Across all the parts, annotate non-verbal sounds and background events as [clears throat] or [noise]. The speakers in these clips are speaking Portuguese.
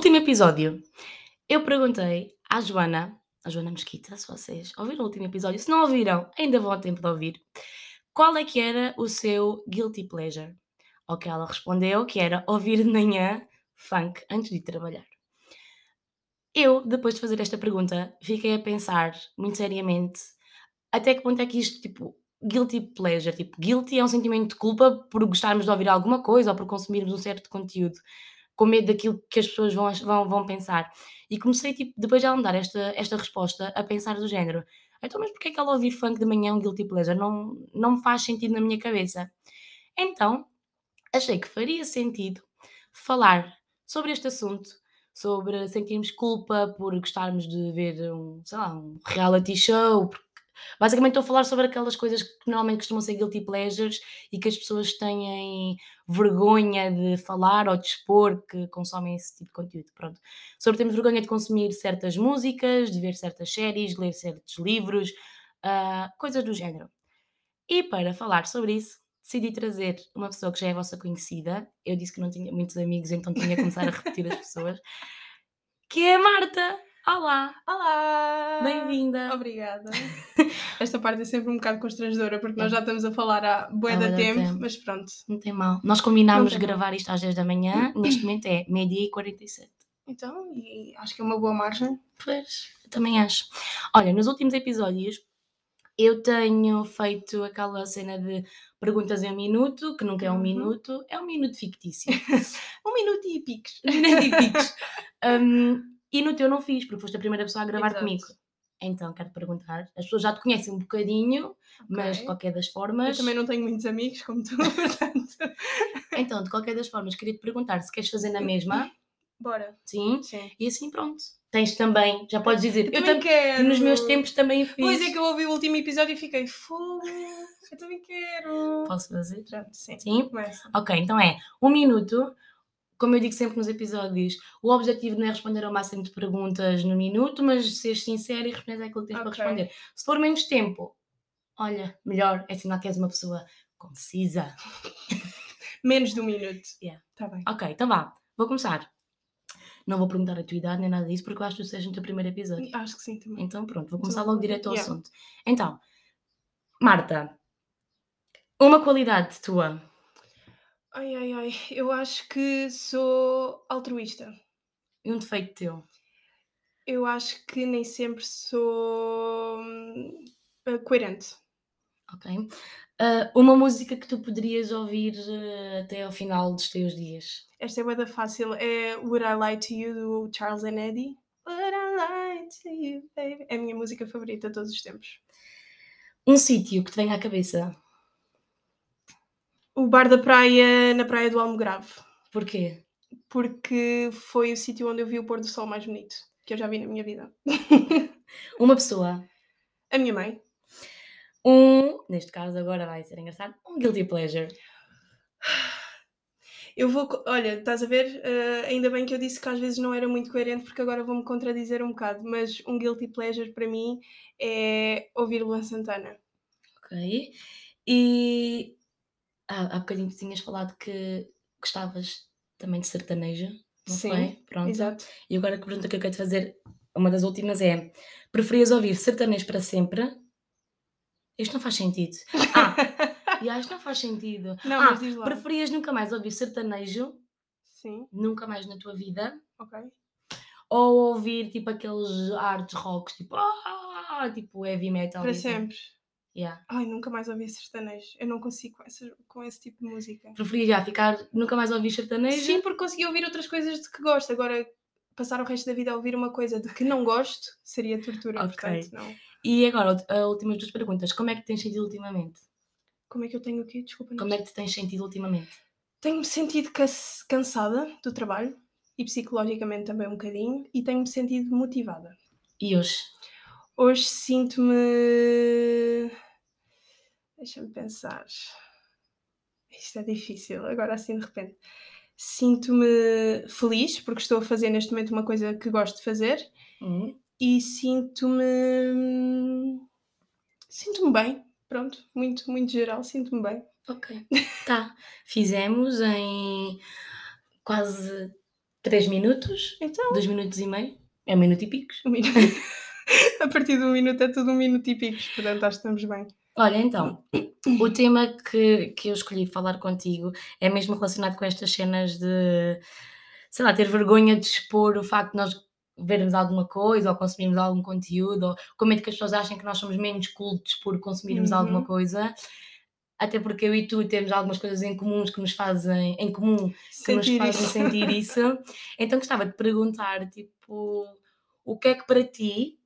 Último episódio, eu perguntei à Joana, a Joana Mesquita, se vocês ouviram o último episódio, se não ouviram, ainda vão a tempo de ouvir, qual é que era o seu guilty pleasure? Ao que ela respondeu que era ouvir de manhã funk antes de trabalhar. Eu, depois de fazer esta pergunta, fiquei a pensar muito seriamente até que ponto é que isto, tipo, guilty pleasure, tipo, guilty é um sentimento de culpa por gostarmos de ouvir alguma coisa ou por consumirmos um certo conteúdo, com medo daquilo que as pessoas vão, vão, vão pensar. E comecei, tipo, depois de ela me dar esta, esta resposta, a pensar do género, então, mas porquê é que ela ouvir funk de manhã um guilty pleasure? Não, não faz sentido na minha cabeça. Então, achei que faria sentido falar sobre este assunto, sobre sentirmos culpa por gostarmos de ver um, sei lá, um reality show, porque Basicamente estou a falar sobre aquelas coisas que normalmente costumam ser guilty pleasures e que as pessoas têm vergonha de falar ou de expor que consomem esse tipo de conteúdo. Pronto. Sobre termos vergonha de consumir certas músicas, de ver certas séries, de ler certos livros, uh, coisas do género. E para falar sobre isso, decidi trazer uma pessoa que já é vossa conhecida. Eu disse que não tinha muitos amigos, então tinha que começar a repetir as pessoas. [laughs] Que é a Marta! Olá! Olá! Bem-vinda! Obrigada. [laughs] Esta parte é sempre um bocado constrangedora porque nós já estamos a falar há bué da tempo, tempo, mas pronto. Não tem mal. Nós combinámos gravar isto às 10 da manhã, [clears throat] neste momento é meio-dia e 47. Então, e acho que é uma boa margem. Pois, também acho. Olha, nos últimos episódios eu tenho feito aquela cena de perguntas em um minuto, que nunca é um uhum. minuto, é um minuto fictício. [laughs] [laughs] um minuto e piques. Um minuto e piques. Um, e no teu não fiz, porque foste a primeira pessoa a gravar Exato. comigo. Então, quero perguntar, as pessoas já te conhecem um bocadinho, okay. mas de qualquer das formas. Eu também não tenho muitos amigos como tu, [laughs] portanto. então, de qualquer das formas, queria te perguntar se queres fazer na mesma. [coughs] Bora. Sim? Sim. E assim, pronto. Tens também, já podes dizer. Eu, eu também quero. Nos meus tempos também fiz. Pois é que eu ouvi o último episódio e fiquei, fogo, eu também quero. Posso fazer? Pronto, sim. Sim? Começa. Ok, então é um minuto como eu digo sempre nos episódios, o objetivo não é responder ao máximo de perguntas no minuto, mas ser sincero e responder aquilo que tens okay. para responder. Se for menos tempo, olha, melhor, é sinal que és uma pessoa concisa. [laughs] menos de um minuto. Yeah. Tá bem. Ok, então vá, vou começar. Não vou perguntar a tua idade nem nada disso, porque eu acho que tu seja no teu primeiro episódio. Acho que sim também. Então pronto, vou começar logo direto ao yeah. assunto. Então, Marta, uma qualidade tua Ai, ai, ai. Eu acho que sou altruísta. E um defeito teu? Eu acho que nem sempre sou hum, coerente. Ok. Uh, uma música que tu poderias ouvir uh, até ao final dos teus dias? Esta é bem fácil. É Would I Lie to You do Charles and Eddie. Would I Lie to You, baby? É a minha música favorita de todos os tempos. Um sítio que te venha à cabeça? O bar da praia na praia do Almograve. Porquê? Porque foi o sítio onde eu vi o pôr do sol mais bonito que eu já vi na minha vida. [laughs] Uma pessoa. A minha mãe. Um, neste caso agora vai ser engraçado, um guilty pleasure. Eu vou, olha, estás a ver? Uh, ainda bem que eu disse que às vezes não era muito coerente, porque agora vou-me contradizer um bocado, mas um guilty pleasure para mim é ouvir Luan Santana. Ok. E há, há bocadinho tu tinhas falado que gostavas também de sertanejo, não Sim, foi? Pronto. Exato. E agora a pergunta que eu quero te fazer, uma das últimas é: preferias ouvir sertanejo para sempre? Isto não faz sentido. Ah, [laughs] e isto não faz sentido. Não, ah, mas diz lá. preferias nunca mais ouvir sertanejo? Sim. Nunca mais na tua vida? Ok. Ou ouvir tipo aqueles arts rocks, tipo, ah, tipo heavy metal? Para sempre. Yeah. Ai, nunca mais ouvi sertanejo. Eu não consigo com, essa, com esse tipo de música. Preferia já ficar, nunca mais ouvir sertanejo? Sim, porque consegui ouvir outras coisas de que gosto. Agora, passar o resto da vida a ouvir uma coisa de que não gosto seria tortura. Ok. Portanto, não. E agora, as últimas duas perguntas. Como é que te tens sentido ultimamente? Como é que eu tenho o quê? Desculpa. Como é que te tens sentido ultimamente? Tenho-me sentido cansada do trabalho e psicologicamente também um bocadinho e tenho-me sentido motivada. E hoje? Hoje sinto-me. Deixa-me pensar. Isto é difícil, agora assim de repente. Sinto-me feliz porque estou a fazer neste momento uma coisa que gosto de fazer uhum. e sinto-me. Sinto-me bem, pronto, muito, muito geral, sinto-me bem. Ok, tá. Fizemos em quase 3 minutos, Então, 2 minutos e meio, é um minuto e picos. um minuto. [laughs] a partir de um minuto é tudo um minuto e picos, portanto acho que estamos bem. Olha, então, o tema que, que eu escolhi falar contigo é mesmo relacionado com estas cenas de, sei lá, ter vergonha de expor o facto de nós vermos alguma coisa ou consumirmos algum conteúdo, ou com medo que as pessoas achem que nós somos menos cultos por consumirmos Uhum. alguma coisa. Até porque eu e tu temos algumas coisas em comuns que nos fazem, em comum, que nos Sentir fazem isso. sentir isso. [laughs] Então gostava de perguntar, tipo, o que é que para ti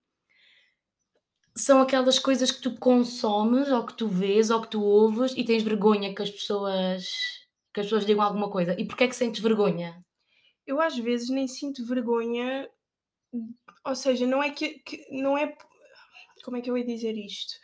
são aquelas coisas que tu consomes, ou que tu vês, ou que tu ouves e tens vergonha que as pessoas que as pessoas digam alguma coisa? E porquê é que sentes vergonha? Eu às vezes nem sinto vergonha, ou seja, não é que, que- não é como é que eu ia dizer isto?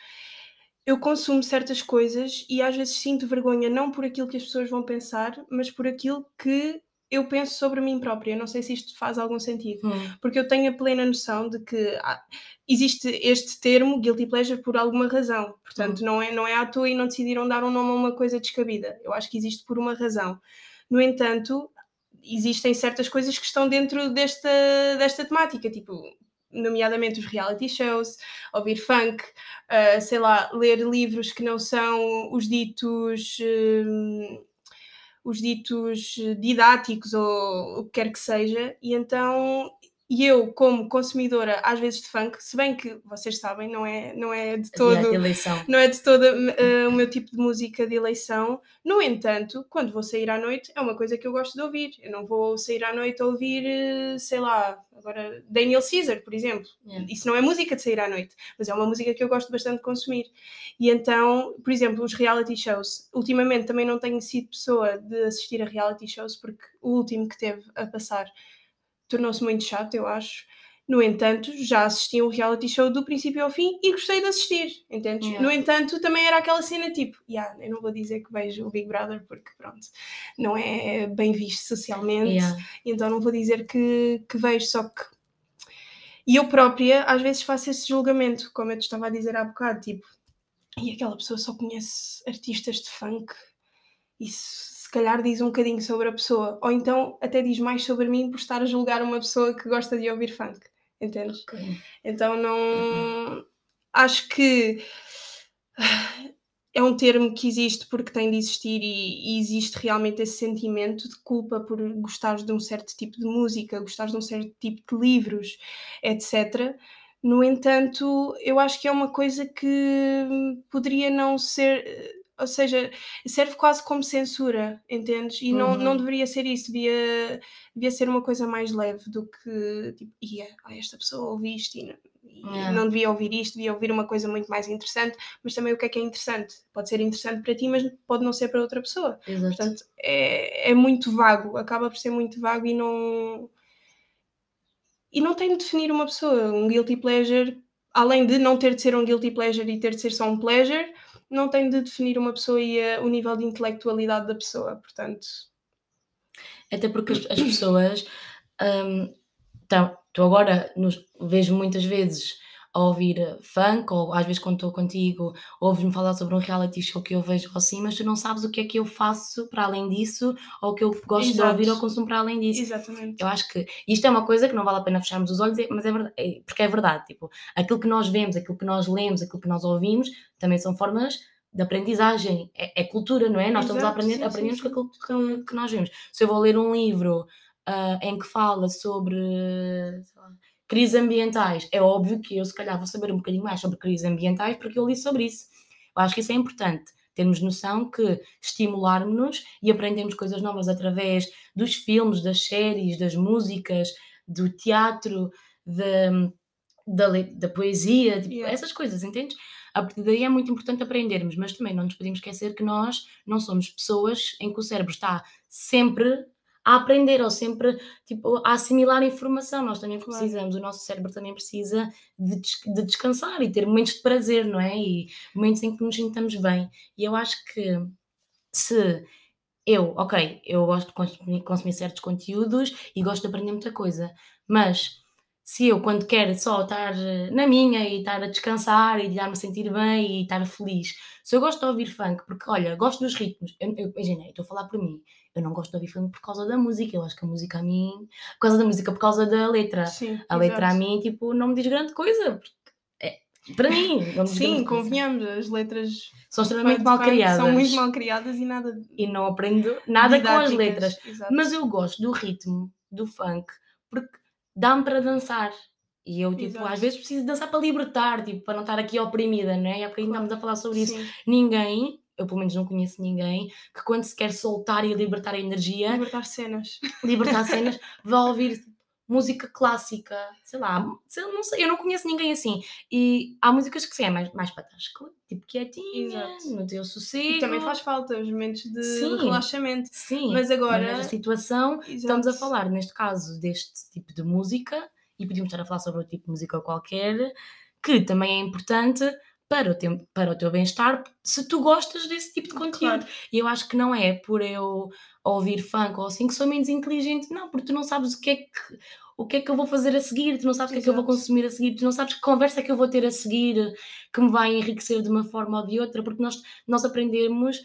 Eu consumo certas coisas e às vezes sinto vergonha não por aquilo que as pessoas vão pensar, mas por aquilo que eu penso sobre mim própria. Não sei se isto faz algum sentido. Hum, Porque eu tenho a plena noção de que há- existe este termo, guilty pleasure, por alguma razão. Portanto, não, é, não é à toa e não decidiram dar um nome a uma coisa descabida. Eu acho que existe por uma razão. No entanto, existem certas coisas que estão dentro desta, desta temática, tipo, nomeadamente os reality shows, ouvir funk, ah, sei lá, ler livros que não são os ditos. hum, os ditos didáticos ou o que quer que seja, e então e eu, como consumidora, às vezes de funk, se bem que vocês sabem, não é, não é de todo eleição. não é de todo eh, o meu tipo de música de eleição. No entanto, quando vou sair à noite, é uma coisa que eu gosto de ouvir. Eu não vou sair à noite a ouvir, eh, sei lá, agora Daniel Caesar, por exemplo. Yeah. Isso não é música de sair à noite, mas é uma música que eu gosto bastante de consumir. E então, por exemplo, os reality shows. Ultimamente também não tenho sido pessoa de assistir a reality shows, porque o último que teve a passar tornou-se muito chato, eu acho. No entanto, já assisti um reality show do princípio ao fim e gostei de assistir, entendes? Yeah. No entanto, também era aquela cena tipo, yeah, eu não vou dizer que vejo o Big Brother porque, pronto, não é bem visto socialmente, Yeah. então não vou dizer que, que vejo, só que. E eu própria, às vezes, faço esse julgamento, como eu te estava a dizer há bocado, tipo, e aquela pessoa só conhece artistas de funk, isso se calhar diz um bocadinho sobre a pessoa, ou então até diz mais sobre mim por estar a julgar uma pessoa que gosta de ouvir funk, entendes? Ok. Então não. Acho que é um termo que existe porque tem de existir e, e existe realmente esse sentimento de culpa por gostares de um certo tipo de música, gostares de um certo tipo de livros, etc. No entanto, eu acho que é uma coisa que poderia não ser. Ou seja, serve quase como censura, entendes? E não, Uhum. não deveria ser isso, devia, devia ser uma coisa mais leve do que tipo, ia, esta pessoa ouve isto e, não, e Yeah. não devia ouvir isto, devia ouvir uma coisa muito mais interessante, mas também o que é que é interessante? Pode ser interessante para ti, mas pode não ser para outra pessoa. Exato. Portanto, é, é muito vago, acaba por ser muito vago e não. E não tem de definir uma pessoa. Um guilty pleasure, além de não ter de ser um guilty pleasure e ter de ser só um pleasure, não tem de definir uma pessoa e a- o nível de intelectualidade da pessoa. Portanto, Até porque as, as pessoas. hum, então, tu agora nos, vejo muitas vezes a ouvir funk, ou às vezes quando estou contigo, ouves-me falar sobre um reality show que eu vejo assim, mas tu não sabes o que é que eu faço para além disso, ou o que eu gosto de Exato. ouvir ou consumo para além disso. exatamente. Eu acho que isto é uma coisa que não vale a pena fecharmos os olhos, é- mas é verdade, é- porque é verdade. Tipo, aquilo que nós vemos, aquilo que nós lemos, aquilo que nós ouvimos, também são formas de aprendizagem. É, é cultura, não é? Nós estamos a Exato, aprender, sim, sim, aprendemos com sim. aquilo que, que nós vemos. Se eu vou ler um livro ah, em que fala sobre lá, crises ambientais, é óbvio que eu, se calhar, vou saber um bocadinho mais sobre crises ambientais porque eu li sobre isso. Eu acho que isso é importante. Termos noção que estimularmos-nos e aprendemos coisas novas através dos filmes, das séries, das músicas, do teatro, da, da, poesia, tipo, Yeah. essas coisas, entendes? A partir daí é muito importante aprendermos, mas também não nos podemos esquecer que nós não somos pessoas em que o cérebro está sempre a aprender ou sempre tipo, a assimilar informação. Nós também Claro. precisamos, o nosso cérebro também precisa de, des- de descansar e ter momentos de prazer, não é? E momentos em que nos sintamos bem. E eu acho que se eu, ok, eu gosto de consumir, consumir certos conteúdos e gosto de aprender muita coisa, mas se eu, quando quero só estar na minha e estar a descansar e dar-me a sentir bem e estar feliz, se eu gosto de ouvir funk, porque olha, gosto dos ritmos, eu, eu, imagina, eu estou a falar por mim, eu não gosto de ouvir por causa da música, eu acho que a música a mim, por causa da música, por causa da letra. Sim, a letra a mim, tipo, não me diz grande coisa. porque é- para mim, Sim, convenhamos, as letras São extremamente mal criadas. São muito mal criadas e nada. E não aprendo nada com as letras. exato. Mas eu gosto do ritmo do funk porque dá-me para dançar. E eu, tipo, Exato. às vezes preciso dançar para libertar, tipo, para não estar aqui oprimida, não é? E há bocadinho Claro. estamos a falar sobre isso. Sim, Ninguém, eu pelo menos não conheço ninguém, que quando se quer soltar e libertar a energia, libertar cenas. libertar [laughs] cenas, vá ouvir música clássica, sei lá, não sei, eu não conheço ninguém assim. E há músicas que sim, é mais, mais para estar cl- tipo quietinha, Exato. no teu sossego. E também faz falta os momentos de, Sim. relaxamento. Sim, Mas agora- nesta situação estamos a Exato. falar, neste caso, deste tipo de música, e podíamos estar a falar sobre outro tipo de música qualquer, que também é importante para o, teu, para o teu bem-estar, se tu gostas desse tipo de conteúdo. Claro. E eu acho que não é por eu ouvir funk ou assim que sou menos inteligente, não, porque tu não sabes o que é que, o que, é que eu vou fazer a seguir, tu não sabes o que é que eu vou consumir a seguir, tu não sabes que conversa é que eu vou ter a seguir, que me vai enriquecer de uma forma ou de outra, porque nós, nós aprendemos,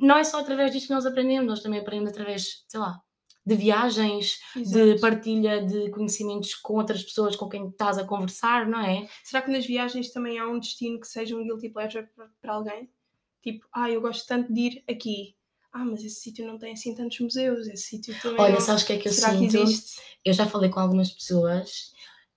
não é só através disto que nós aprendemos, nós também aprendemos através, sei lá, de viagens, de Exato. partilha de conhecimentos com outras pessoas com quem estás a conversar, não é? Será que nas viagens também há um destino que seja um guilty pleasure para, alguém? Tipo, ah, eu gosto tanto de ir aqui. Ah, mas esse sítio não tem assim tantos museus. Esse sítio também. Olha, não... sabes o que é que eu Será sinto? que existe? eu já falei com algumas pessoas,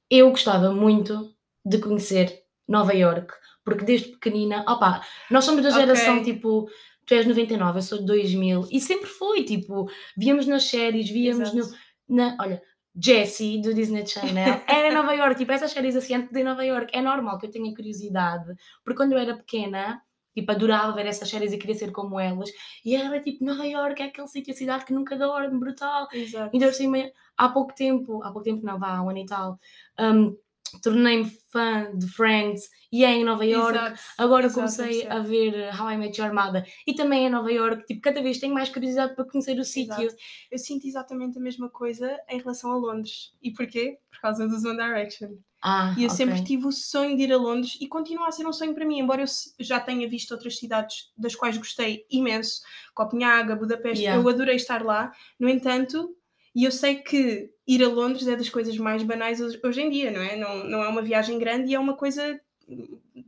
eu gostava muito de conhecer Nova York, porque desde pequenina, opa, nós somos da geração tipo, tu és 99, eu sou de 2000, e sempre foi, tipo, víamos nas séries, víamos no, na, olha, Jessie do Disney Channel, era em Nova [laughs] York, tipo, essas séries assim antes de Nova York, é normal que eu tenha curiosidade, porque quando eu era pequena, tipo, adorava ver essas séries e queria ser como elas, e era tipo, Nova York é aquele sítio, a cidade que nunca dorme, brutal, Exato. Por cima, há pouco tempo, há pouco tempo não, vá, há um ano e tal, hum, tornei-me fã de Friends e é em Nova York. Exato. Agora Exato, comecei eu a ver uh, How I Met Your Mother e também é em Nova York. Tipo, cada vez tenho mais curiosidade para conhecer o sítio. Exato. Eu sinto exatamente a mesma coisa em relação a Londres. E porquê? Por causa do One Direction. Ah, E eu ok. sempre tive o sonho de ir a Londres e continua a ser um sonho para mim, embora eu já tenha visto outras cidades das quais gostei imenso, Copenhaga, Budapeste, Yeah. eu adorei estar lá. No entanto, e eu sei que ir a Londres é das coisas mais banais hoje, em dia, não é? Não, não é uma viagem grande e é uma coisa.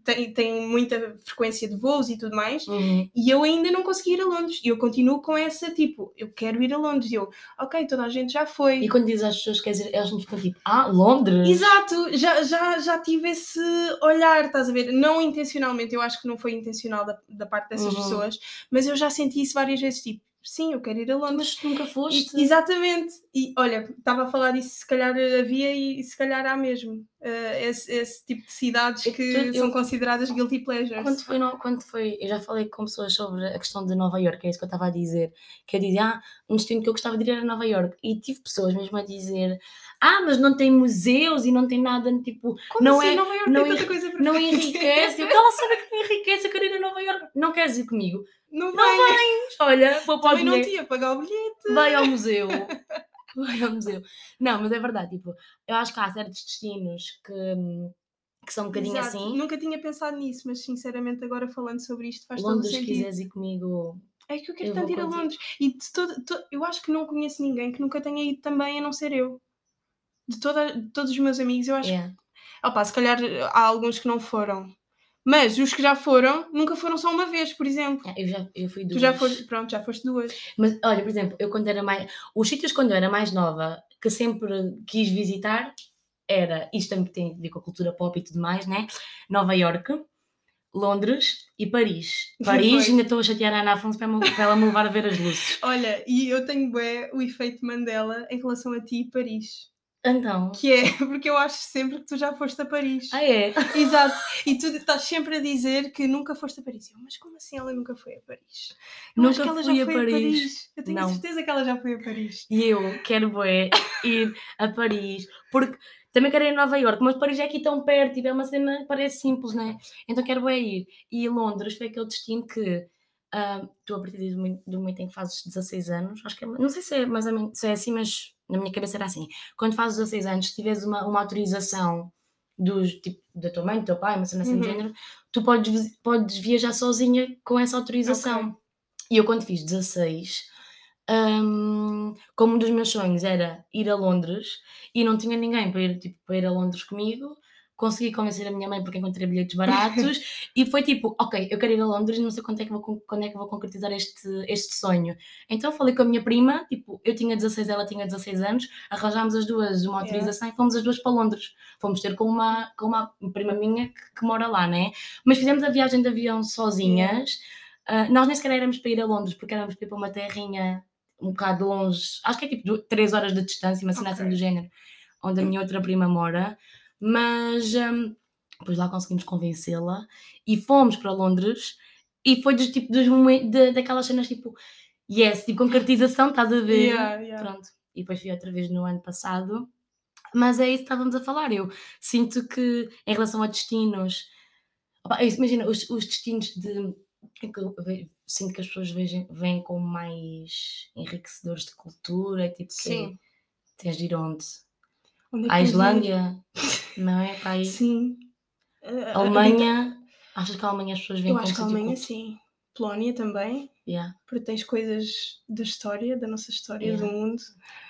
Tem, tem muita frequência de voos e tudo mais. Uhum. E eu ainda não consegui ir a Londres. E eu continuo com essa tipo, eu quero ir a Londres. E eu, ok, toda a gente já foi. E quando dizes às pessoas, quer dizer, elas me ficam tipo, ah, Londres? Exato, já, já, já tive esse olhar, estás a ver? Não intencionalmente, eu acho que não foi intencional da, da parte dessas Uhum. pessoas, mas eu já senti isso várias vezes, tipo, sim, eu quero ir a Londres. Mas tu nunca foste? E- exatamente, e olha, estava a falar disso, se calhar havia e se calhar há mesmo eh, esse, esse tipo de cidades que eu- são consideradas guilty pleasures. Quando foi, no- quando foi, eu já falei com pessoas sobre a questão de Nova York, é isso que eu estava a dizer, que eu dizia, ah, um destino que eu gostava de ir era Nova York, e tive pessoas mesmo a dizer, ah, mas não tem museus e não tem nada, tipo, Como não assim, é- Nova Iorque? não tem tanta coisa para não enriquece, eu quero saber que não enriquece, eu quero ir a Nova York, não queres ir comigo? Não Não vai, Olha, vou para o também não tinha pagar o bilhete. vai ao museu, [laughs] vai ao museu. Não, mas é verdade, tipo, eu acho que há certos destinos que, que são um bocadinho Exato, assim, Nunca tinha pensado nisso, mas sinceramente agora falando sobre isto faz todo Londres, se sentido. quiseres ir comigo, É que eu quero Eu tanto ir a. Londres. E de todo, to- eu acho que não conheço ninguém que nunca tenha ido também, a não ser eu. De, toda, de todos os meus amigos, eu acho é. que. Opá, se calhar há alguns que não foram. Mas os que já foram, nunca foram só uma vez, por exemplo. Eu já eu fui duas. Tu já foste, pronto, já foste duas. Mas olha, por exemplo, eu quando era mais. Os sítios quando eu era mais nova, que sempre quis visitar, era. Isto também tem a ver com a cultura pop e tudo mais, né? Nova York, Londres e Paris. [laughs] Paris, ainda estou a chatear a Ana Afonso para, me- para ela me levar a ver as luzes. Olha, e eu tenho o efeito Mandela em relação a ti e Paris. Então. Que é [laughs] porque eu acho sempre que tu já foste a Paris. Ah, é? Exato. E tu [laughs] estás sempre a dizer que nunca foste a Paris. Eu, mas como assim ela nunca foi a Paris? Eu Nunca ela fui já a foi Paris. Eu tenho Não. certeza que ela já foi a Paris. E eu quero bué ir a Paris, porque também quero ir a Nova York, mas Paris é aqui tão perto, tipo, é uma cena que parece simples, né? Então quero bué ir. E Londres foi aquele destino que ah, tu a partir do momento, em que fazes 16 anos, acho que é, não sei se é menos se é assim, mas na minha cabeça era assim. Quando fazes 16 anos, se tiveres uma, uma autorização dos, tipo, da tua mãe, do teu pai, uma cena assim Uhum. género, tu podes, podes viajar sozinha com essa autorização. Ok. E eu quando fiz 16, hum, como um dos meus sonhos era ir a Londres e não tinha ninguém para ir, tipo, para ir a Londres comigo, consegui convencer a minha mãe porque encontrei bilhetes baratos [laughs] e foi tipo, ok, eu quero ir a Londres, não sei quando é que vou, quando é que vou concretizar este, este sonho. Então falei com a minha prima, tipo, eu tinha 16, ela tinha 16 anos, arranjámos as duas uma autorização e fomos as duas para Londres. Fomos ter com uma, com uma prima minha que, que mora lá, né? Mas fizemos a viagem de avião sozinhas. Ah, nós nem sequer éramos para ir a Londres, porque éramos para ir para uma terrinha um bocado longe, acho que é tipo 3 horas de distância, uma cena assim Ok. do género, onde a minha outra prima mora. Mas hum, depois lá conseguimos convencê-la e fomos para Londres. E foi dos, tipo, dos momentos, de- daquelas cenas tipo, yes, tipo concretização, estás a ver? Yeah, yeah. Pronto. E depois fui outra vez no ano passado. Mas é isso que estávamos a falar. Eu sinto que, em relação a destinos, opa, é imagina, os, os destinos de. é que sinto que as pessoas vejam, veem como mais enriquecedores de cultura, tipo, que Sim. tens de ir onde? Onde é ir? Islândia, não é? Para aí. Sim. Ah, A Alemanha, achas que a Alemanha as pessoas veem Eu acho que a sítio Alemanha culto? sim. Polónia também, Yeah, porque tens coisas da história, da nossa história, Yeah. do mundo.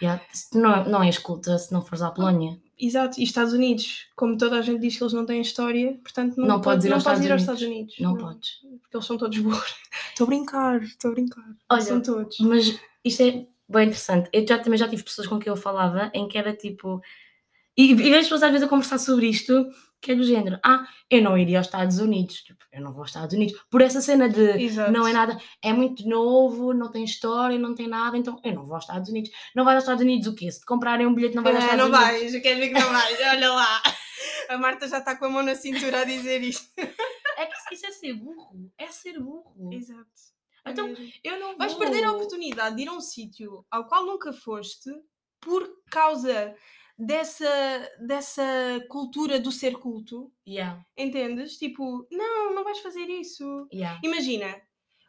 yeah. Se tu Não, não és culta se não fores à Polónia. Exato, e Estados Unidos, como toda a gente diz que eles não têm história, portanto não, Não podes ir não aos podes ir aos Estados Unidos. Não podes. Porque eles são todos burros. [laughs] Estou a brincar, estou a brincar. Olha, são todos. Mas isto é bem interessante. Eu já, também já tive pessoas com quem eu falava em que era tipo. E, e vejo pessoas às vezes a conversar sobre isto, que é do género: ah, eu não iria aos Estados Unidos. Tipo, eu não vou aos Estados Unidos. Por essa cena de Exato. não é nada, é muito novo, não tem história, não tem nada, então eu não vou aos Estados Unidos. Não vais aos Estados Unidos o quê? Se te comprarem um bilhete, não vais aos Ah, Estados não Unidos. vais, eu quero ver que não vais, olha lá. A Marta já está com a mão na cintura a dizer isto. É que isso é ser burro. É ser burro. Exato. É Então. Eu não Vais vou. perder a oportunidade de ir a um sítio ao qual nunca foste por causa dessa, dessa cultura do ser culto. Yeah, Entendes? Tipo, não, não vais fazer isso. yeah. Imagina,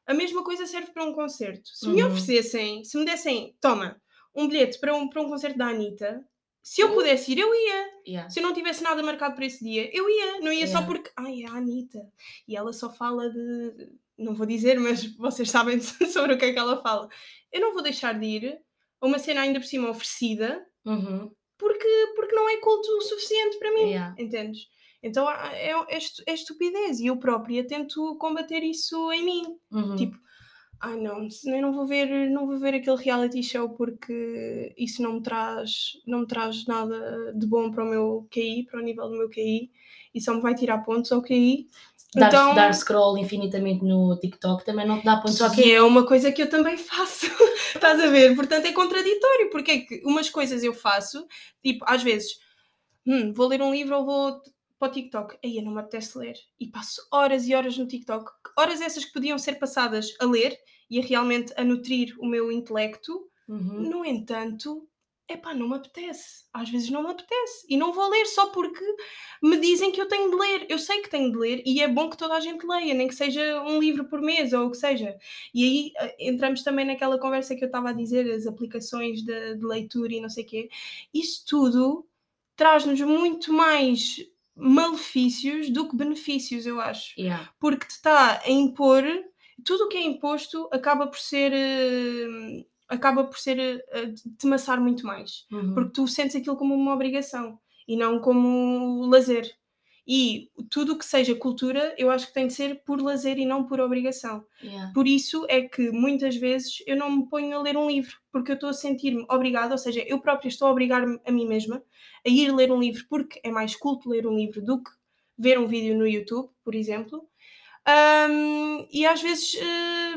a mesma coisa serve para um concerto. Se me Uhum. oferecessem, se me dessem, toma, um bilhete para um, para um concerto da Anitta, se eu pudesse ir, eu ia. yeah. Se eu não tivesse nada marcado para esse dia, eu ia. Não ia só Yeah. porque, ai, é a Anitta. E ela só fala de. Não vou dizer, mas [laughs] vocês sabem [laughs] sobre o que é que ela fala. Eu não vou deixar de ir a uma cena ainda por cima oferecida Uhum. Porque, porque não é culto o suficiente para mim. Yeah. Entendes? Então é, é, é estupidez e eu própria tento combater isso em mim. Uhum. Tipo, ai não, eu não vou ver, não vou ver aquele reality show porque isso não me traz, não me traz nada de bom para o meu QI, para o nível do meu QI e só me vai tirar pontos ao QI. Dar, Então, dar scroll infinitamente no TikTok também não te dá pontos ao que é uma coisa que eu também faço. [laughs] Estás a ver? Portanto, é contraditório, porque é que umas coisas eu faço, tipo, às vezes, hum, vou ler um livro ou vou para o TikTok. Aí eu não me apetece ler. E passo horas e horas no TikTok. Horas essas que podiam ser passadas a ler e a realmente a nutrir o meu intelecto. Uhum. No entanto, epá, não me apetece. Às vezes não me apetece. E não vou ler só porque me dizem que eu tenho de ler. Eu sei que tenho de ler e é bom que toda a gente leia, nem que seja um livro por mês ou o que seja. E aí eh, entramos também naquela conversa que eu estava a dizer, as aplicações de, de leitura e não sei o quê. Isso tudo traz-nos muito mais malefícios do que benefícios, eu acho Yeah. porque te está a impor tudo o que é imposto acaba por ser eh, acaba por ser eh, te maçar muito mais Uhum. porque tu sentes aquilo como uma obrigação e não como lazer e tudo o que seja cultura eu acho que tem de ser por lazer e não por obrigação Yeah. por isso é que muitas vezes eu não me ponho a ler um livro, porque eu estou a sentir-me obrigada, ou seja, eu própria estou a obrigar-me a mim mesma a ir ler um livro, porque é mais culto ler um livro do que ver um vídeo no YouTube, por exemplo. Ahm, e às vezes. eh,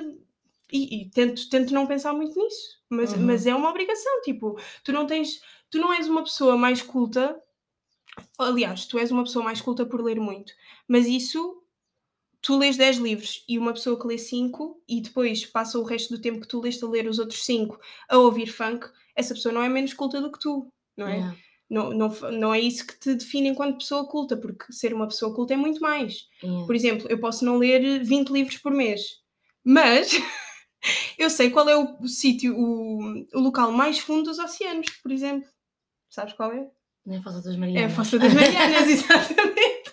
e, e tento, tento não pensar muito nisso, mas, Uhum. mas é uma obrigação. Tipo, tu não tens. Tu não és uma pessoa mais culta. Aliás, tu és uma pessoa mais culta por ler muito, mas isso tu lês 10 livros e uma pessoa que lê 5 e depois passa o resto do tempo que tu leste a ler os outros 5 a ouvir funk, essa pessoa não é menos culta do que tu, não é? Yeah. Não, não, não é isso que te define enquanto pessoa culta, porque ser uma pessoa culta é muito mais. Yeah. Por exemplo, eu posso não ler 20 livros por mês, Mas [laughs] eu sei qual é o, sítio, o, o local mais fundo dos oceanos, por exemplo. Sabes qual é? Nem a Fossa das É a Marianas. Fossa das Marianas, [laughs] exatamente.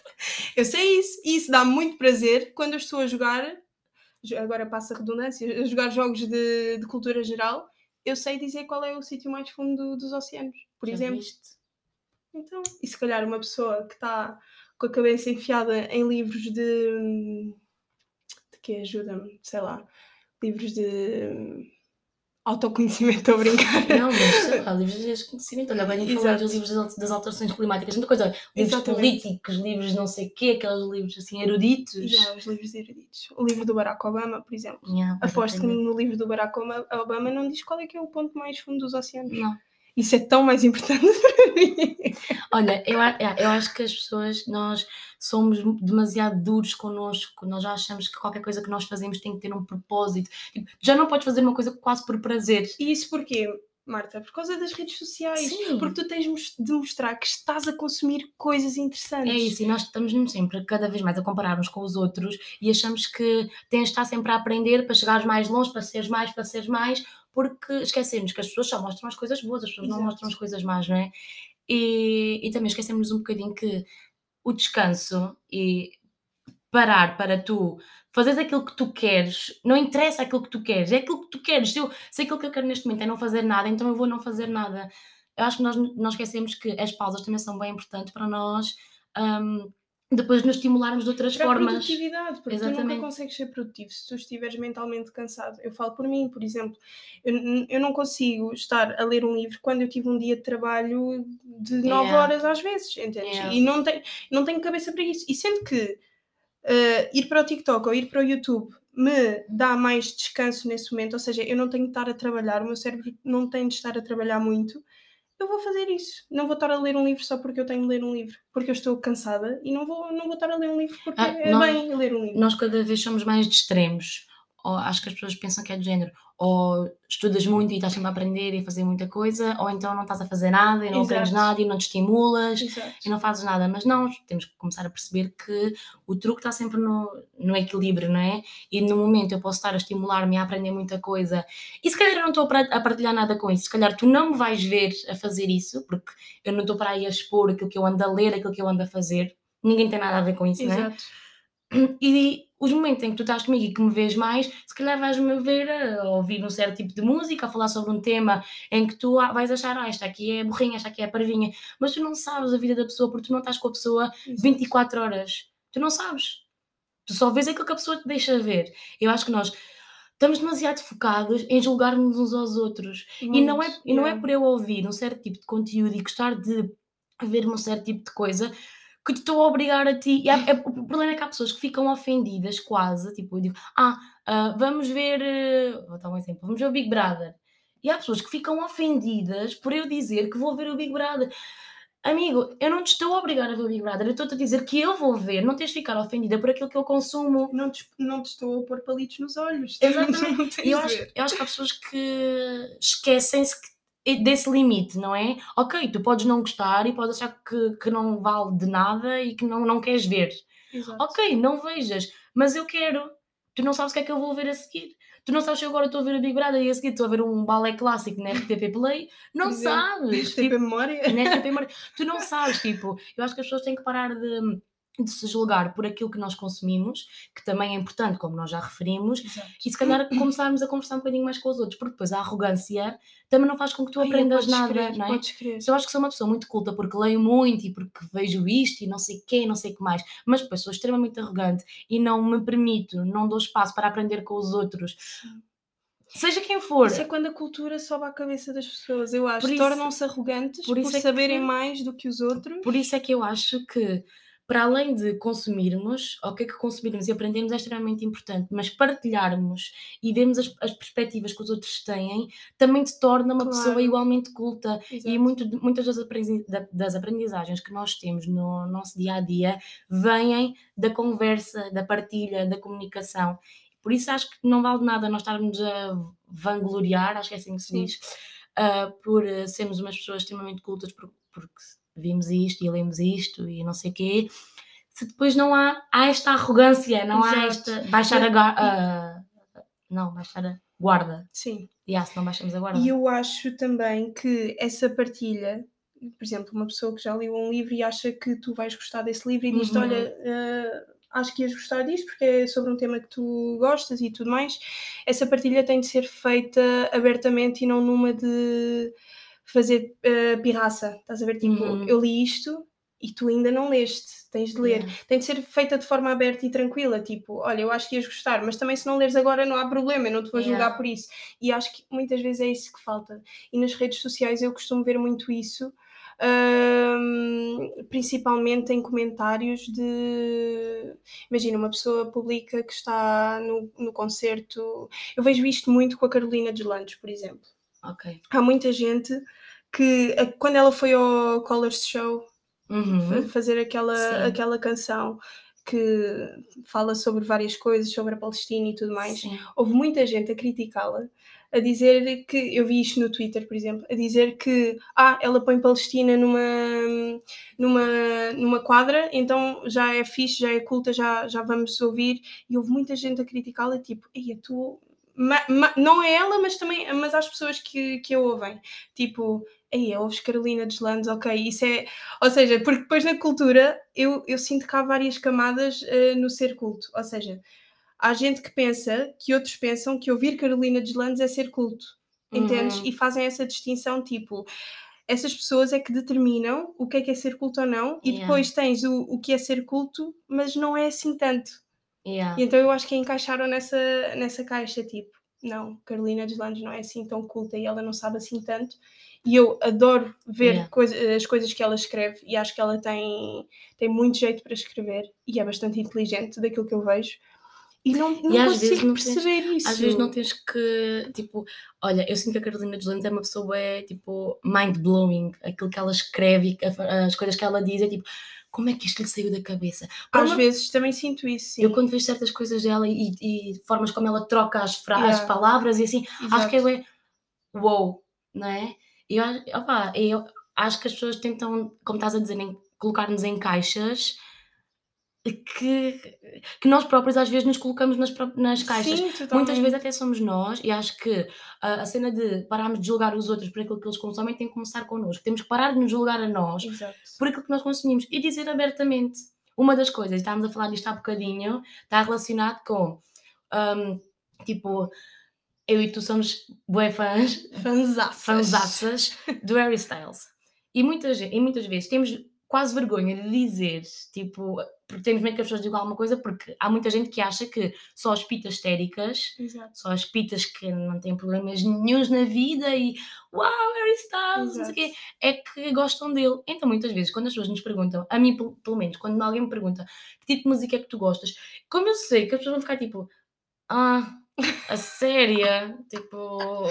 Eu sei isso e isso dá muito prazer quando eu estou a jogar, jo- agora passa a redundância, a jogar jogos de, de cultura geral. Eu sei dizer qual é o sítio mais fundo do- dos oceanos, por Já exemplo. viste? Então, e se calhar uma pessoa que está com a cabeça enfiada em livros de. de que ajuda-me? Sei lá. Livros de. autoconhecimento, estou a brincar. Não, mas sei lá, livros de conhecimento. Olha, bem, falar dos livros das, das alterações climáticas, muita coisa. Livros Exatamente. políticos, livros não sei o quê, aqueles livros assim eruditos. Os livros eruditos. O livro do Barack Obama, por exemplo. Yeah, Aposto que no livro do Barack Obama não diz qual é que é o ponto mais fundo dos oceanos. Não. Isso é tão mais importante [laughs] para mim. Olha, eu, é, eu acho que as pessoas, nós somos demasiado duros connosco, nós já achamos que qualquer coisa que nós fazemos tem que ter um propósito. Tipo, já não podes fazer uma coisa quase por prazer. E isso porquê, Marta? Por causa das redes sociais. Sim. Porque tu tens de mostrar que estás a consumir coisas interessantes. É isso, e nós estamos sempre cada vez mais a comparar uns com os outros e achamos que tens de estar sempre a aprender para chegares mais longe, para seres mais, para seres mais, porque esquecemos que as pessoas só mostram as coisas boas, as pessoas não Exato. mostram as coisas más, não é? E, e também esquecemos um bocadinho que o descanso e parar para tu fazeres aquilo que tu queres, não interessa aquilo que tu queres, é aquilo que tu queres. Se, eu, se aquilo que eu quero neste momento é não fazer nada, então eu vou não fazer nada. Eu acho que nós não esquecemos que as pausas também são bem importantes para nós hum, depois nos estimularmos de outras Para a formas. produtividade, porque tu Exatamente. nunca consegues ser produtivo se tu estiveres mentalmente cansado. Eu falo por mim, por exemplo, eu, eu não consigo estar a ler um livro quando eu tive um dia de trabalho de 9 Yeah. horas às vezes, entendes? Yeah. E não tenho, não tenho cabeça para isso. E sendo que eh, ir para o TikTok ou ir para o YouTube me dá mais descanso nesse momento, ou seja, eu não tenho de estar a trabalhar, o meu cérebro não tem de estar a trabalhar muito, eu vou fazer isso. Não vou estar a ler um livro só porque eu tenho de ler um livro, porque eu estou cansada e não vou, não vou estar a ler um livro porque Ah, é nós- bem ler um livro. Nós cada vez somos mais de extremos. Ou acho que as pessoas pensam que é de género. Ou estudas muito e estás sempre a aprender e a fazer muita coisa, ou então não estás a fazer nada e não aprendes Exato. nada e não te estimulas Exato. e não fazes nada. Mas não, temos que começar a perceber que o truque está sempre no, no equilíbrio, não é? E no momento eu posso estar a estimular-me a aprender muita coisa e se calhar eu não estou a partilhar nada com isso. Se calhar tu não me vais ver a fazer isso, porque eu não estou para aí a expor aquilo que eu ando a ler, aquilo que eu ando a fazer. Ninguém tem nada a ver com isso, não é? Exato. E os momentos em que tu estás comigo e que me vês mais, se calhar vais-me ver a ouvir um certo tipo de música, a falar sobre um tema em que tu ah, vais achar, ah, esta aqui é burrinha, esta aqui é parvinha, mas tu não sabes a vida da pessoa porque tu não estás com a pessoa Exato. 24 horas. Tu não sabes. Tu só vês aquilo que a pessoa te deixa ver. Eu acho que nós estamos demasiado focados em julgarmos uns aos outros. E não, é, Muito, e não é por eu ouvir um certo tipo de conteúdo e gostar de ver um certo tipo de coisa que te estou a obrigar a ti. E há- é- o problema é que há pessoas que ficam ofendidas quase. Tipo, eu digo, ah, ah, vamos ver. eh, Vou dar um exemplo. Vamos ver o Big Brother. E há pessoas que ficam ofendidas por eu dizer que vou ver o Big Brother. Amigo, eu não te estou a obrigar a ver o Big Brother, eu estou-te a dizer que eu vou ver, não tens de ficar ofendida por aquilo que eu consumo. Não te, não te estou a pôr palitos nos olhos. [laughs] Exatamente. E eu acho, eu acho que há pessoas que esquecem-se que- desse limite, não é? Ok, tu podes não gostar e podes achar que, que não vale de nada e que não, não queres ver. Exato. Ok, não vejas, mas eu quero. Tu não sabes o que é que eu vou ver a seguir. Tu não sabes se agora estou a ver a Big Brother e a seguir estou a ver um balé clássico na RTP Play. Não exemplo, sabes. [laughs] Tipo, Tipo, memória. na RTP Mar- Tu não sabes, tipo, eu acho que as pessoas têm que parar de, de se julgar por aquilo que nós consumimos, que também é importante, como nós já referimos, Exato. e se calhar começarmos a conversar um bocadinho mais com os outros, porque depois a arrogância também não faz com que tu Ai, aprendas nada, crer, não é? Crer. Se eu acho que sou uma pessoa muito culta porque leio muito e porque vejo isto e não sei quê, não sei o que mais, mas depois sou extremamente arrogante e não me permito, não dou espaço para aprender com os outros, seja quem for. Isso é quando a cultura sobe à cabeça das pessoas, eu acho. Tornam-se arrogantes por por, é que- saberem mais do que os outros. Por isso é que eu acho que, para além de consumirmos, ok, que consumirmos e aprendermos é extremamente importante, mas partilharmos e vermos as, as perspectivas que os outros têm também te torna uma Claro. pessoa igualmente culta. E Exato. muito, de- muitas das, aprendi- da- das aprendizagens que nós temos no nosso dia a dia vêm da conversa, da partilha, da comunicação. Por isso acho que não vale nada nós estarmos a vangloriar, acho que é assim que se diz, ah, por sermos umas pessoas extremamente cultas, por- porque vimos isto e lemos isto e não sei o quê. Se depois não há, há esta arrogância, não há Exato. esta baixar a, a- não, baixar a guarda. Sim. E ah, se não baixamos a guarda. E eu acho também que essa partilha, por exemplo, uma pessoa que já leu um livro e acha que tu vais gostar desse livro e diz-te: Uhum. Olha, eh, acho que ias gostar disto porque é sobre um tema que tu gostas e tudo mais. Essa partilha tem de ser feita abertamente e não numa de fazer eh, pirraça. Estás a ver? Tipo, Uhum. eu li isto e tu ainda não leste, tens de ler. Yeah. Tem de ser feita de forma aberta e tranquila, tipo, olha, eu acho que ias gostar, mas também se não leres agora não há problema, eu não te vou julgar Yeah. por isso. E acho que muitas vezes é isso que falta. E nas redes sociais eu costumo ver muito isso, hum, principalmente em comentários de. Imagina, uma pessoa publica que está no, no concerto. Eu vejo isto muito com a Carolina Deslandes, por exemplo. Ok. Há muita gente que, quando ela foi ao Colors Show Uhum. fazer aquela, Sim. aquela canção que fala sobre várias coisas, sobre a Palestina e tudo mais, Sim. houve muita gente a criticá-la, a dizer que, eu vi isto no Twitter, por exemplo, a dizer que, ah, ela põe Palestina numa, numa, numa quadra, então já é fixe, já é culta, já, já vamos ouvir, e houve muita gente a criticá-la, tipo, ei, tu... ma- ma- não é ela, mas também mas às pessoas que, que a ouvem, tipo, ei, ouves Carolina Deslandes, ok, isso é, ou seja, porque depois na cultura eu, eu sinto que há várias camadas eh, no ser culto. Ou seja, há gente que pensa, que outros pensam que ouvir Carolina Deslandes é ser culto. Entendes? Uhum. E fazem essa distinção, tipo, essas pessoas é que determinam o que é que é ser culto ou não, e Yeah. depois tens o, o que é ser culto, mas não é assim tanto. Yeah. E então eu acho que a encaixaram nessa, nessa caixa, tipo, não, Carolina Deslandes não é assim tão culta e ela não sabe assim tanto. E eu adoro ver Yeah. coisa- as coisas que ela escreve e acho que ela tem, tem muito jeito para escrever e é bastante inteligente daquilo que eu vejo. E não, não E às consigo vezes não tens- perceber isso. Às vezes não tens que, tipo, olha, eu sinto que a Carolina Deslandes é uma pessoa, é, tipo, mind-blowing, aquilo que ela escreve, as coisas que ela diz, é tipo, como é que isto lhe saiu da cabeça? Por Às vezes também sinto isso, sim. Eu quando vejo certas coisas dela e, e formas como ela troca as, fra- Yeah. as palavras e assim, acho que é Exato. bué, wow, não é? E eu, opá, eu acho que as pessoas tentam, como estás a dizer, colocar-nos em caixas que, que nós próprios às vezes nos colocamos nas, nas caixas. Sim, Muitas vezes até somos nós, e acho que a, a cena de pararmos de julgar os outros por aquilo que eles consomem tem que começar connosco. Temos que parar de nos julgar a nós Exato. por aquilo que nós consumimos e dizer abertamente. Uma das coisas, estávamos a falar disto há bocadinho, está relacionado com hum, tipo, eu e tu somos bué fãs, Fanzaças. fanzaças do Harry Styles. E muitas, e muitas vezes temos quase vergonha de dizer, tipo, porque temos medo que as pessoas digam alguma coisa, porque há muita gente que acha que só as pitas histéricas Exato. só as pitas que não têm problemas nenhuns na vida e uau, Harry Styles, não sei o quê, é que gostam dele. Então, muitas vezes, quando as pessoas nos perguntam, a mim pelo menos, quando alguém me pergunta que tipo de música é que tu gostas, como eu sei que as pessoas vão ficar tipo, ah, a séria, [laughs] tipo,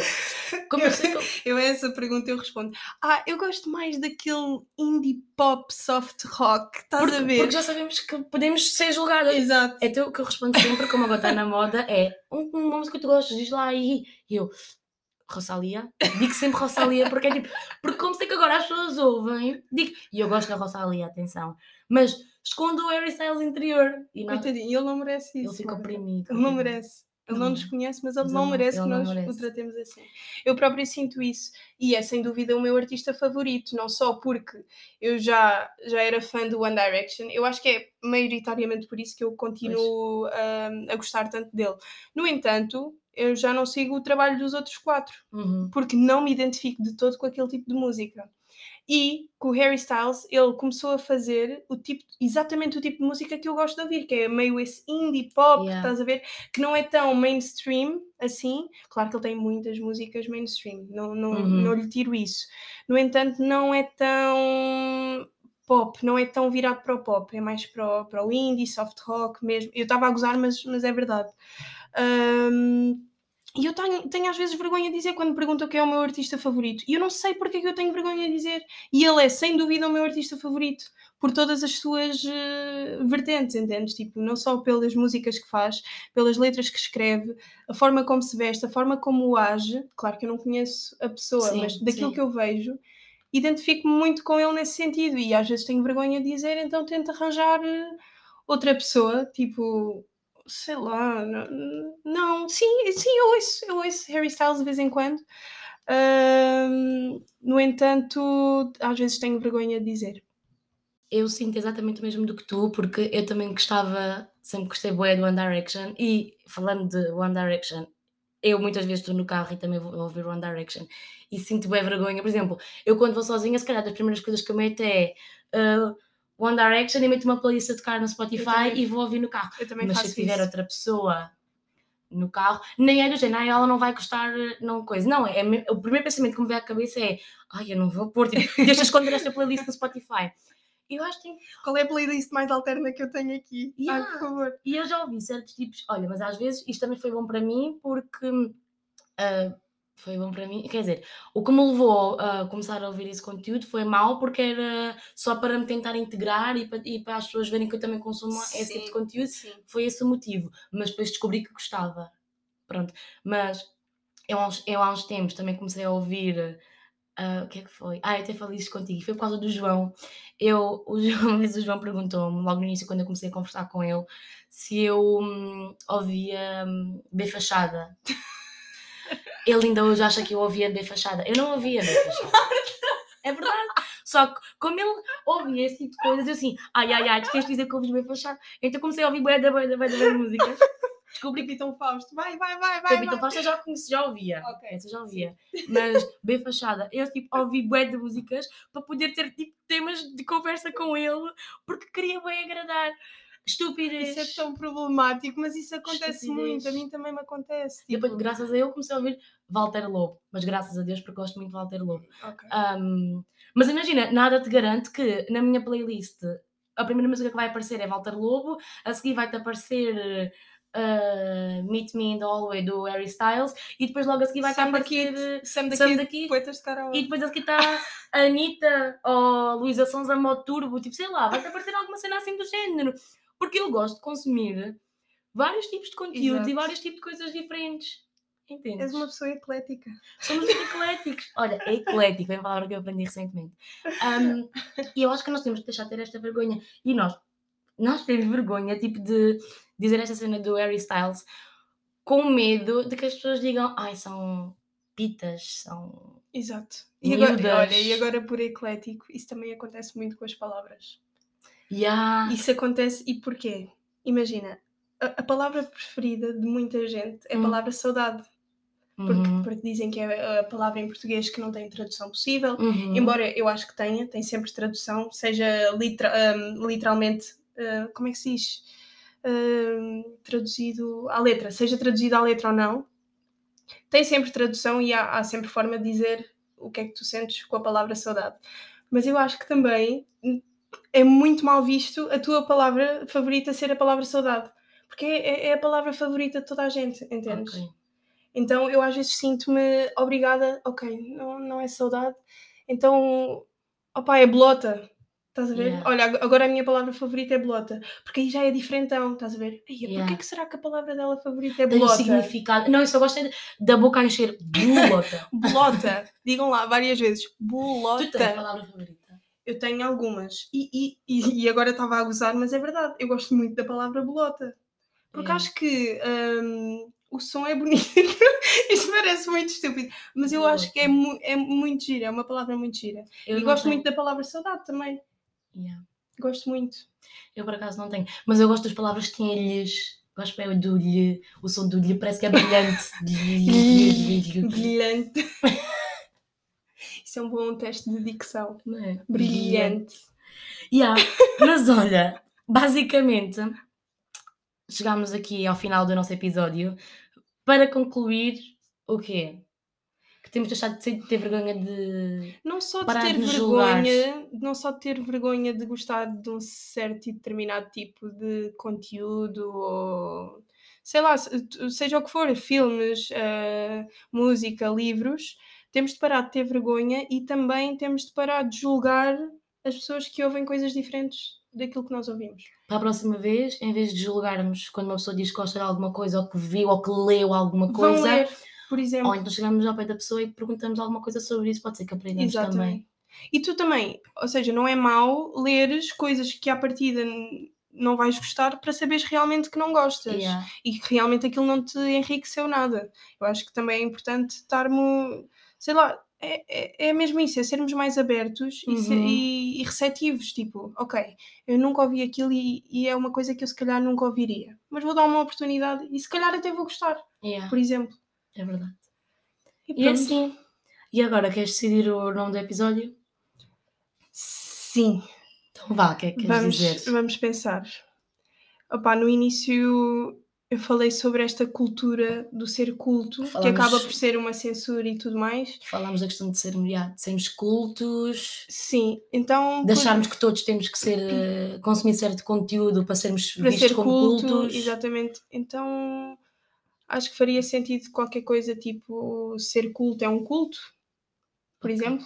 [laughs] eu sei que eu- essa pergunta eu respondo: Ah, eu gosto mais daquele indie pop soft rock, estás porque, a ver? porque já sabemos que podemos ser julgadas. Exato. Então o que eu respondo sempre, como agora está na moda, é um- uma música que tu gostas, diz lá aí. E eu, Rosalia, digo sempre Rosalia, porque é tipo, porque como sei que agora as pessoas ouvem, digo, e eu gosto da Rosalia, atenção, mas escondo o Harry Styles interior. E não, Coitadinho, ele não merece isso. ele fica oprimido. Não merece. Ele Não nos conhece, mas ele Mas não ele merece ele que nós merece. o tratemos assim. Eu própria sinto isso. E é sem dúvida o meu artista favorito, não só porque eu já, já era fã do One Direction, eu acho que é maioritariamente por isso que eu continuo hum, a gostar tanto dele. No entanto, eu já não sigo o trabalho dos outros quatro Uhum. porque não me identifico de todo com aquele tipo de música. E com o Harry Styles, ele começou a fazer o tipo, exatamente o tipo de música que eu gosto de ouvir, que é meio esse indie pop, Yeah. estás a ver? Que não é tão mainstream assim. Claro que ele tem muitas músicas mainstream, não, não, Uhum. não lhe tiro isso. No entanto, não é tão pop, não é tão virado para o pop, é mais para o, para o indie, soft rock mesmo. Eu estava a gozar, mas, mas é verdade. Hum, e eu tenho, tenho às vezes vergonha de dizer quando me perguntam quem é o meu artista favorito. E eu não sei porque é que eu tenho vergonha de dizer. E ele é, sem dúvida, o meu artista favorito. Por todas as suas eh, vertentes, entendes? Tipo, não só pelas músicas que faz, pelas letras que escreve, a forma como se veste, a forma como age. Claro que eu não conheço a pessoa, Sim, mas daquilo sim. que eu vejo, identifico-me muito com ele nesse sentido. E às vezes tenho vergonha de dizer, então tento arranjar eh, outra pessoa, tipo, sei lá, não, não, sim, sim, eu ouço, eu ouço Harry Styles de vez em quando. Ahm, no entanto, às vezes tenho vergonha de dizer. Eu sinto exatamente o mesmo do que tu, porque eu também gostava, sempre gostei bué do One Direction, e falando de One Direction, eu muitas vezes estou no carro e também vou ouvir One Direction, e sinto bué vergonha. Por exemplo, eu quando vou sozinha, se calhar das primeiras coisas que eu meto é uh, One Direction e meto uma playlist a tocar no Spotify e vou ouvir no carro. Eu também Mas se faço tiver isso. outra pessoa no carro, nem é do género, "Ai, ela não vai gostar, não coisa. Não, é, me- o primeiro pensamento que me vem à cabeça é, ai, eu não vou pôr, tipo, [laughs] deixa esconder esta playlist no Spotify. E eu acho que tem Qual é a playlist mais alterna que eu tenho aqui? Ai, Yeah. por favor. E eu já ouvi certos tipos, olha, mas às vezes isto também foi bom para mim porque ah, foi bom para mim, quer dizer, o que me levou a começar a ouvir esse conteúdo foi mau porque era só para me tentar integrar e para, e para as pessoas verem que eu também consumo esse tipo de Sim. conteúdo, Sim. foi esse o motivo, mas depois descobri que gostava, pronto, mas eu há uns, eu há uns tempos também comecei a ouvir, ah, o que é que foi? Ah, eu até falei isto contigo, foi por causa do João, eu, o [laughs] João, o João perguntou-me, logo no início quando eu comecei a conversar com ele, se eu hum, ouvia hum, B Fachada. [laughs] Ele ainda hoje acha que eu ouvia B Fachada. Eu não ouvia B Fachada. É verdade. Só que, como ele ouvia esse tipo de coisas, eu assim, ai, ai, ai, tu tens de dizer que ouves B Fachada. Então comecei a ouvir bué da bué da bué músicas. Descobri que Capitão Fausto, vai, vai, vai, vai. Capitão. Fausto eu já conheci, já ouvia. Ok. Essa já ouvia. [laughs] Mas B Fachada, eu tipo ouvi bué de músicas para poder ter tipo temas de conversa com ele, porque queria bem agradar. Estupidez. Isso é tão problemático, mas isso acontece Estupidez. muito. A mim também me acontece. E depois, Tipo, graças a ele, comecei a ouvir Walter Lobo. Mas graças a Deus, porque gosto muito de Walter Lobo. ok. Um, mas imagina, nada te garante que na minha playlist a primeira música que vai aparecer é Walter Lobo, a seguir vai-te aparecer uh, Meet Me in the Hallway do Harry Styles e depois logo a seguir vai-te Sam da aparecer Kid, Sam Sam daqui, da Kid. poetas de karaoke. e depois a seguir está a Anitta ou Luísa Sonza Modo Turbo, tipo, sei lá, vai-te aparecer alguma cena assim do género. Porque eu gosto de consumir vários tipos de conteúdo e Exato. vários tipos de coisas diferentes. Entendes? És uma pessoa eclética. Somos ecléticos. Olha, é eclético, é a palavra que eu aprendi recentemente. Um, e eu acho que nós temos que deixar de ter esta vergonha. E nós, nós temos vergonha, tipo, de dizer esta cena do Harry Styles com medo de que as pessoas digam, ai, são pitas, são. Exato. E agora, olha, e agora por eclético, isso também acontece muito com as palavras. Yeah. Isso acontece e porquê? Imagina, a, a palavra preferida de muita gente é a Hum. palavra saudade. Porque, Uhum. porque dizem que é a palavra em português que não tem tradução possível. Uhum. Embora eu acho que tenha, tem sempre tradução, seja hum, literalmente, uh, como é que se diz? Hum, traduzido à letra, seja traduzido à letra ou não, tem sempre tradução e há, há sempre forma de dizer o que é que tu sentes com a palavra saudade. Mas eu acho que também é muito mal visto a tua palavra favorita ser a palavra saudade. Porque é, é a palavra favorita de toda a gente, entendes? Ok. Então eu às vezes sinto-me obrigada, ok, não, não é saudade, então, opá, é bolota, estás a ver? Yeah. Olha, ag- agora a minha palavra favorita é bolota, porque aí já é diferentão, estás a ver? Ei, Yeah. porquê que será que a palavra dela favorita é Tem um bolota? significado. Não, eu só gosto é da boca a encher. [laughs] Bolota. Bolota, digam lá várias vezes, tu tens bolota. palavra favorita? Eu tenho algumas, e, e, e, agora estava a gozar, mas é verdade, eu gosto muito da palavra bolota, porque Yeah. acho que hum, o som é bonito. [laughs] Isto parece muito estúpido, mas eu acho que é, mu- é muito gira, é uma palavra muito gira. Eu e gosto tenho. muito da palavra saudade também. Yeah. Gosto muito. Eu por acaso não tenho. Mas eu gosto das palavras que têm lhes. Gosto bem do lhe. O som do lhe parece que é brilhante. [laughs] Brilhante. Isso é um bom teste de dicção. Não é? Brilhante. Yeah. Mas olha, basicamente, chegámos aqui ao final do nosso episódio para concluir o quê? Que temos deixado de de ter vergonha de. Não só de ter de nos julgar. vergonha, não só de ter vergonha de gostar de um certo e determinado tipo de conteúdo ou sei lá, se- seja o que for, filmes, eh, música, livros, temos de parar de ter vergonha e também temos de parar de julgar as pessoas que ouvem coisas diferentes daquilo que nós ouvimos. Para a próxima vez, em vez de julgarmos quando uma pessoa diz que gosta de alguma coisa, ou que viu, ou que leu alguma Vão coisa, ler, por exemplo. ou então chegamos ao pé da pessoa e perguntamos alguma coisa sobre isso, pode ser que aprendamos também. Exatamente. E tu também, ou seja, não é mau leres coisas que à partida não vais gostar para saberes realmente que não gostas Yeah. e que realmente aquilo não te enriqueceu nada. Eu acho que também é importante estarmos, sei lá, é, é, é mesmo isso, é sermos mais abertos e, Uhum. e- e receptivos. Tipo, ok, eu nunca ouvi aquilo e, e é uma coisa que eu se calhar nunca ouviria, mas vou dar uma oportunidade e se calhar até vou gostar, Yeah. por exemplo. É verdade. E, E pronto. assim. E agora, queres decidir o nome do episódio? Sim. Então vá, o que é que queres Vamos, dizer? vamos pensar. Opá, no início eu falei sobre esta cultura do ser culto, que Falamos- acaba por ser uma censura e tudo mais. Falámos da questão de, ser, yeah, de sermos cultos, Sim, então de acharmos que todos temos que ser, eh, consumir certo conteúdo para sermos para vistos ser como culto, cultos. exatamente. Então acho que faria sentido qualquer coisa tipo ser culto é um culto, por Ok. exemplo.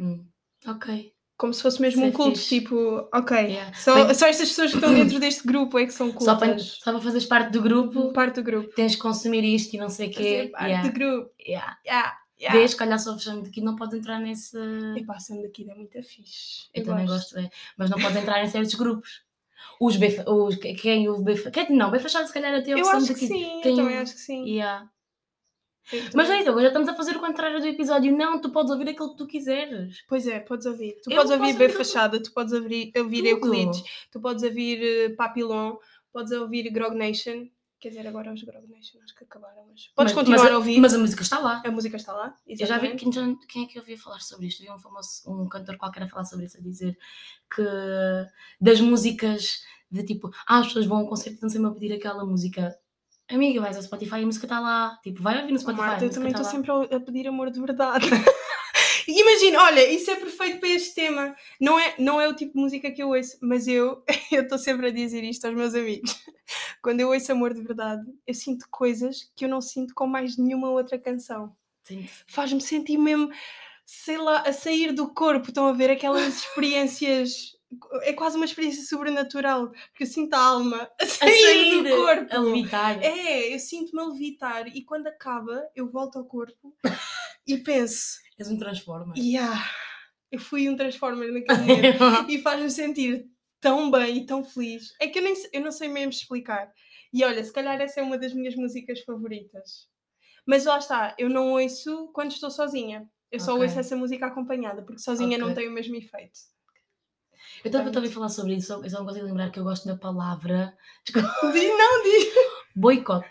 Hum, Ok. Como se fosse mesmo Isso é um culto, fixe. tipo, ok, Yeah. só, Bem- só estas pessoas que estão dentro deste grupo é que são Só para, só para fazeres parte do grupo, Parte do grupo. tens que consumir isto e não sei o Fazer quê. parte Yeah, do grupo. yeah. Yeah, yeah. Vês, calhar só fechando daqui, não podes entrar nesse. E passando daqui é muito fixe. Eu, também gosto, é. mas não podes entrar em certos grupos. Os B, os, quem o B, quem, não, bem fechado se calhar até a Eu opção acho de que que sim, quem- eu também acho que sim. Yeah. Mas também- é isso, agora já estamos a fazer o contrário do episódio. Não, tu podes ouvir aquilo que tu quiseres. Pois é, podes ouvir. Tu Eu podes ouvir B Fachada, tu podes ouvir, ouvir Tudo. Euclides, tu podes ouvir eh, Papillon, podes ouvir Grog Nation. Quer dizer, agora os Grog Nation acho que acabaram, mas podes Mas- continuar mas a ouvir. Mas a música está lá. A música está lá. Eu já vi exatamente. quem, quem é que eu ouvi falar sobre isto? Vi um famoso, um cantor qualquer a falar sobre isso, a dizer que das músicas de tipo, ah, as pessoas vão a um concerto e estão sempre a pedir aquela música. Amiga, vais ao Spotify e a música está lá. Tipo, vai ouvir no Spotify. Marta, eu também estou lá. sempre a pedir amor de verdade. [laughs] Imagina, olha, isso é perfeito para este tema. Não é, não é o tipo de música que eu ouço, mas eu [laughs] eu estou sempre a dizer isto aos meus amigos. [laughs] Quando eu ouço amor de verdade, eu sinto coisas que eu não sinto com mais nenhuma outra canção. Sim. Faz-me sentir mesmo, sei lá, a sair do corpo. Estão a ver aquelas experiências. É quase uma experiência sobrenatural, porque eu sinto a alma [laughs] a A sair, sair, do corpo. a levitar. É, eu sinto-me a levitar e quando acaba, eu volto ao corpo e penso, És um transformer. yeah, eu fui um Transformer naquele [laughs] momento e faz-me sentir tão bem e tão feliz. É que eu, nem, eu não sei mesmo explicar. E olha, se calhar essa é uma das minhas músicas favoritas. Mas lá está, eu não ouço quando estou sozinha. Eu só Ok. ouço essa música acompanhada, porque sozinha não Ok. tem o mesmo efeito. Eu estava a ouvir falar sobre isso, eu só não consigo lembrar que eu gosto da palavra [laughs] Diz, não, diz. boicote.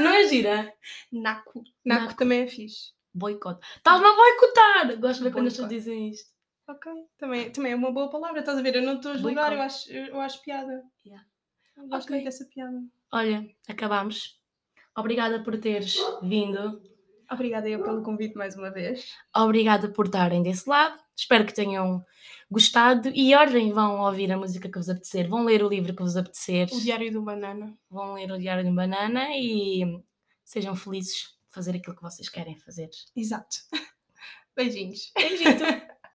Não é gira? Naco. Naco, Naco. também é fixe. Boicote. Estás-me a boicotar! Gosto de ver quando as pessoas dizem isto. Ok, também, também é uma boa palavra, estás a ver? Eu não estou a julgar, eu acho, eu acho piada. Yeah. Eu gosto Ok. muito dessa piada. Olha, acabamos. Obrigada por teres vindo. Obrigada eu pelo convite mais uma vez. Obrigada por estarem desse lado. Espero que tenham gostado. E olhem, vão ouvir a música que vos apetecer, vão ler o livro que vos apetecer, O Diário do Banana. vão ler o Diário de um Banana e sejam felizes de fazer aquilo que vocês querem fazer. Exato. [laughs] Beijinhos. Beijinho!